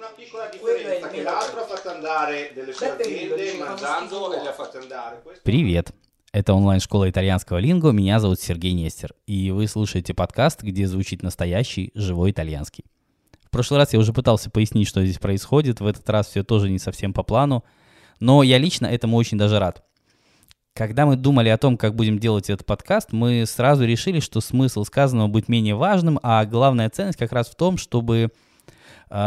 una piccola differenza che l'altro ha fatto andare delle sue aziende mangiando e le ha fatte andare. Привет! Это онлайн-школа итальянского линго, меня зовут Сергей Нестер, и вы слушаете подкаст, где звучит настоящий, живой итальянский. В прошлый раз я уже пытался пояснить, что здесь происходит, в этот раз все тоже не совсем по плану, но я лично этому очень даже рад. Когда мы думали о том, как будем делать этот подкаст, мы сразу решили, что смысл сказанного будет менее важным, а главная ценность как раз в том, чтобы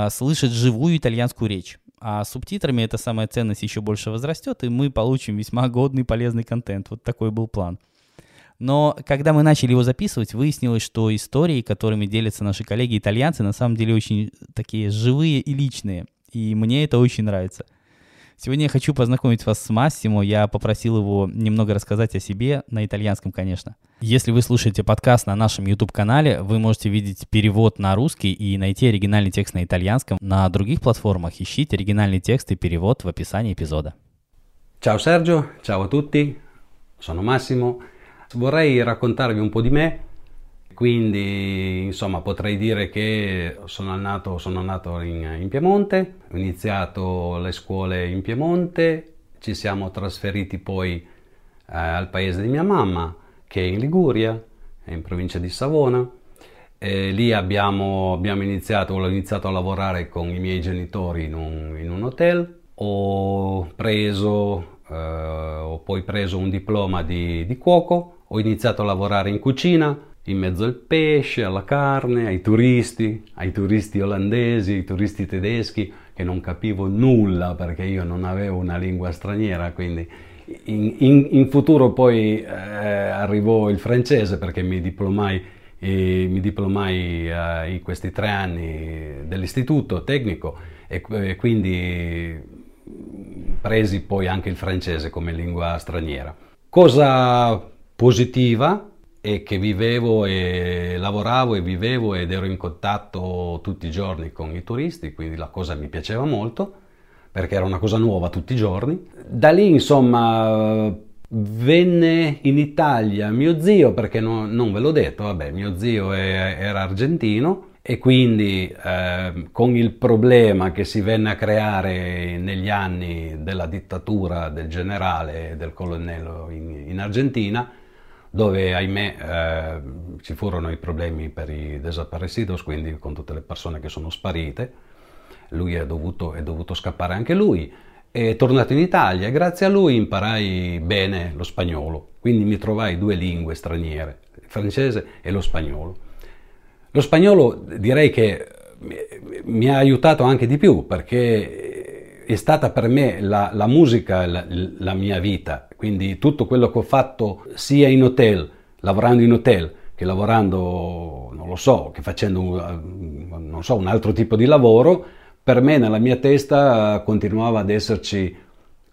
слышать живую итальянскую речь. А субтитрами эта самая ценность еще больше возрастет, и мы получим весьма годный полезный контент. Вот такой был план. Но когда мы начали его записывать, выяснилось, что истории, которыми делятся наши коллеги-итальянцы, на самом деле очень такие живые и личные. И мне это очень нравится. Сегодня я хочу познакомить вас с Массимо. Я попросил его немного рассказать о себе, на итальянском, конечно. Если вы слушаете подкаст на нашем YouTube-канале, вы можете видеть перевод на русский и найти оригинальный текст на итальянском. На других платформах ищите оригинальный текст и перевод в описании эпизода. Ciao Sergio, ciao a tutti, sono Massimo. Vorrei raccontarvi un po' di me Quindi, insomma, potrei dire che sono nato, sono nato in, in, Piemonte, ho iniziato le scuole in Piemonte, ci siamo trasferiti poi eh, al paese di mia mamma, che è in Liguria, in provincia di Savona. E lì abbiamo, abbiamo iniziato, ho iniziato a lavorare con i miei genitori in un, in un hotel, ho preso, eh, ho poi preso un diploma di, di cuoco, ho iniziato a lavorare in cucina, in mezzo al pesce, alla carne, ai turisti, ai turisti olandesi, ai turisti tedeschi, che non capivo nulla perché io non avevo una lingua straniera, quindi in, in, in futuro poi eh, arrivò il francese perché mi diplomai, eh, mi diplomai eh, in questi tre anni dell'istituto tecnico e, quindi presi poi anche il francese come lingua straniera. Cosa positiva e che vivevo e lavoravo e vivevo ed ero in contatto tutti i giorni con i turisti, quindi la cosa mi piaceva molto perché era una cosa nuova tutti i giorni. Da lì, insomma, venne in Italia mio zio, perché no, non ve l'ho detto, vabbè, mio zio è, era argentino e quindi eh, con il problema che si venne a creare negli anni della dittatura del generale e del colonnello in, in Argentina, dove ahimè eh, ci furono i problemi per i desaparecidos, quindi con tutte le persone che sono sparite. Lui è dovuto, è dovuto scappare anche lui. È tornato in Italia e grazie a lui imparai bene lo spagnolo, quindi mi trovai due lingue straniere, il francese e lo spagnolo. Lo spagnolo direi che mi ha aiutato anche di più perché è stata per me la, la musica la, la mia vita, quindi tutto quello che ho fatto sia in hotel, lavorando in hotel, che lavorando, non lo so, che facendo non so, un altro tipo di lavoro, per me nella mia testa continuava ad esserci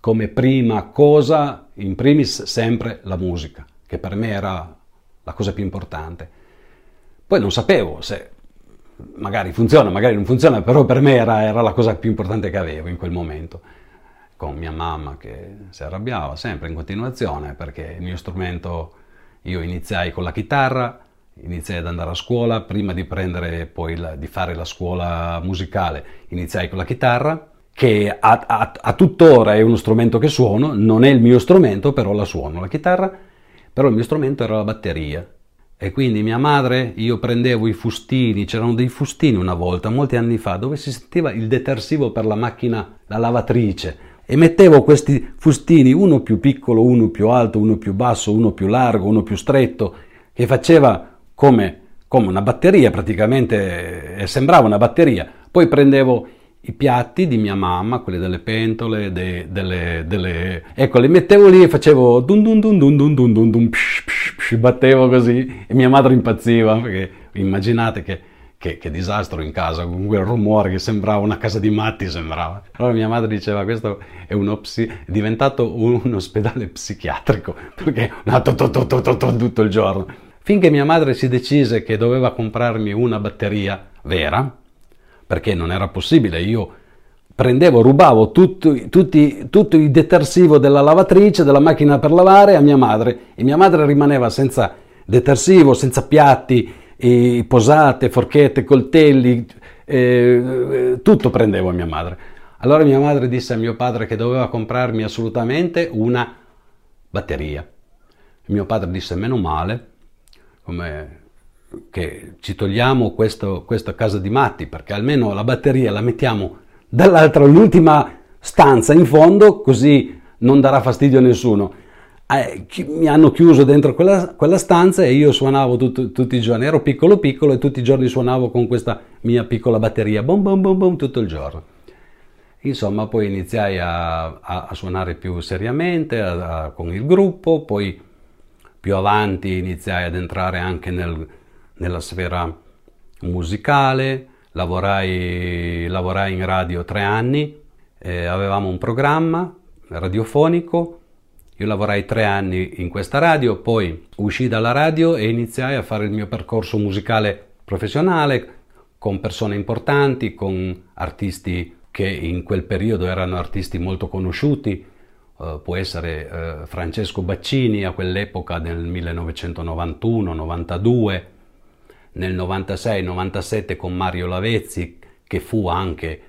come prima cosa, in primis sempre la musica, che per me era la cosa più importante. Poi non sapevo se magari funziona, magari non funziona, però per me era, era la cosa più importante che avevo in quel momento con mia mamma che si arrabbiava sempre in continuazione perché il mio strumento, io iniziai con la chitarra, iniziai ad andare a scuola, prima di prendere poi la, di fare la scuola musicale, iniziai con la chitarra, che a, a, a, tuttora è uno strumento che suono, non è il mio strumento, però la suono, la chitarra, però il mio strumento era la batteria. E quindi mia madre, io prendevo i fustini, c'erano dei fustini una volta, molti anni fa, dove si sentiva il detersivo per la macchina, la lavatrice. E mettevo questi fustini, uno più piccolo, uno più alto, uno più basso, uno più largo, uno più stretto, che faceva come, come una batteria praticamente, eh, sembrava una batteria. Poi prendevo i piatti di mia mamma, quelli delle pentole, de, delle, delle... ecco, li mettevo lì e facevo dun dun dun dun dun dun dun, dun psh, psh psh, battevo così e mia madre impazziva perché immaginate che che, che, disastro in casa, con quel rumore che sembrava una casa di matti, sembrava. Allora mia madre diceva questo è, psi- è diventato un, ospedale psichiatrico, perché tutto il giorno. Finché mia madre si decise che doveva comprarmi una batteria vera, perché non era possibile, io prendevo, rubavo tutto, tutti, tutto il detersivo della lavatrice, della macchina per lavare a mia madre e mia madre rimaneva senza detersivo, senza piatti, posate, forchette, coltelli, eh, tutto prendevo a mia madre. Allora mia madre disse a mio padre che doveva comprarmi assolutamente una batteria. Mio padre disse meno male, come che ci togliamo questo, questa casa di matti perché almeno la batteria la mettiamo dall'altra, l'ultima stanza in fondo così non darà fastidio a nessuno. Eh, mi hanno chiuso dentro quella, quella stanza e io suonavo tutto, tutti i giorni, ero piccolo piccolo e tutti i giorni suonavo con questa mia piccola batteria, bom bom bom bom tutto il giorno. Insomma, poi iniziai a, a, a suonare più seriamente a, con il gruppo, poi più avanti iniziai ad entrare anche nel, nella sfera musicale, lavorai, lavorai in radio tre anni, eh, avevamo un programma radiofonico, io lavorai tre anni in questa radio, poi uscì dalla radio e iniziai a fare il mio percorso musicale professionale con persone importanti, con artisti che in quel periodo erano artisti molto conosciuti, uh, può essere uh, Francesco Baccini a quell'epoca nel 1991-92, nel 96-97 con Mario Lavezzi che fu anche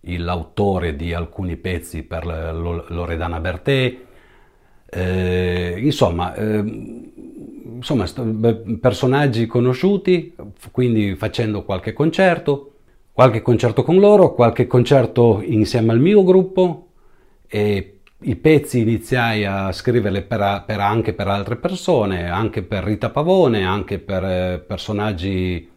l'autore di alcuni pezzi per Loredana Bertè, eh, insomma, eh, insomma, personaggi conosciuti, quindi facendo qualche concerto, qualche concerto con loro, qualche concerto insieme al mio gruppo e i pezzi iniziai a scriverli per, per, anche per altre persone, anche per Rita Pavone, anche per eh, personaggi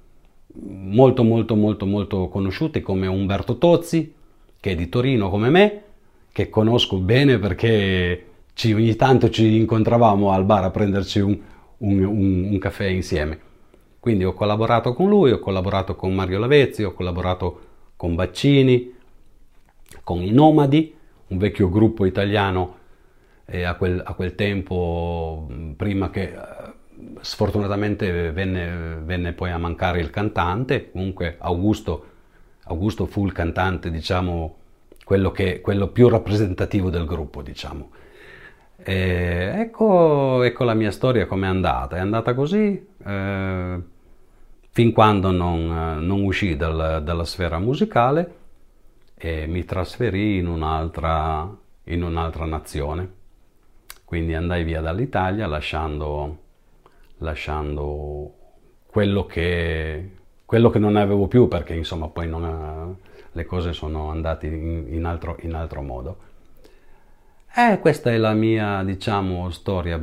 molto molto molto molto conosciuti come Umberto Tozzi, che è di Torino come me, che conosco bene perché ci, ogni tanto ci incontravamo al bar a prenderci un, un, un, un, caffè insieme. Quindi ho collaborato con lui, ho collaborato con Mario Lavezzi, ho collaborato con Baccini, con i Nomadi, un vecchio gruppo italiano eh, a, quel, a, quel, tempo, prima che eh, sfortunatamente venne, venne, poi a mancare il cantante, comunque Augusto, Augusto fu il cantante, diciamo, quello, che, quello più rappresentativo del gruppo, diciamo. E ecco, ecco, la mia storia come è andata. È andata così eh, fin quando non, non uscì dal, dalla sfera musicale e mi trasferì in un'altra, in un'altra nazione. Quindi andai via dall'Italia lasciando, lasciando quello, che, quello, che, non avevo più perché insomma poi non, le cose sono andate in, in, altro, in altro modo. Eh, questa è la mia, diciamo, storia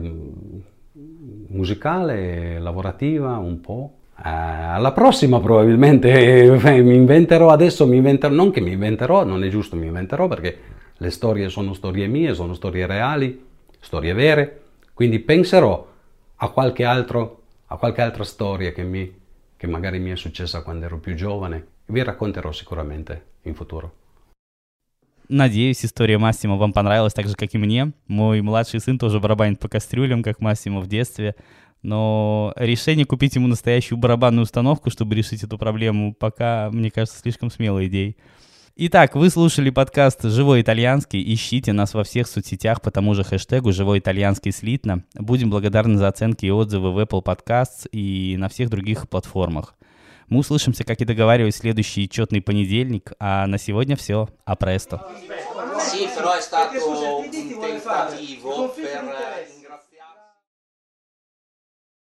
musicale, lavorativa, un po'. Eh, alla prossima probabilmente eh, mi inventerò adesso, mi inventerò, non che mi inventerò, non è giusto mi inventerò perché le storie sono storie mie, sono storie reali, storie vere, quindi penserò a qualche, altro, a qualche altra storia che, mi, che magari mi è successa quando ero più giovane e vi racconterò sicuramente in futuro. Надеюсь, история Массима вам понравилась так же, как и мне. Мой младший сын тоже барабанит по кастрюлям, как Массимо в детстве. Но решение купить ему настоящую барабанную установку, чтобы решить эту проблему, пока, мне кажется, слишком смелой идеей. Итак, вы слушали подкаст «Живой итальянский». Ищите нас во всех соцсетях по тому же хэштегу «Живой итальянский слитно». Будем благодарны за оценки и отзывы в Apple Podcasts и на всех других платформах. Мы услышимся, как и договаривались, следующий четный понедельник. А на сегодня все. А престо. Sì, però è stato un tentativo per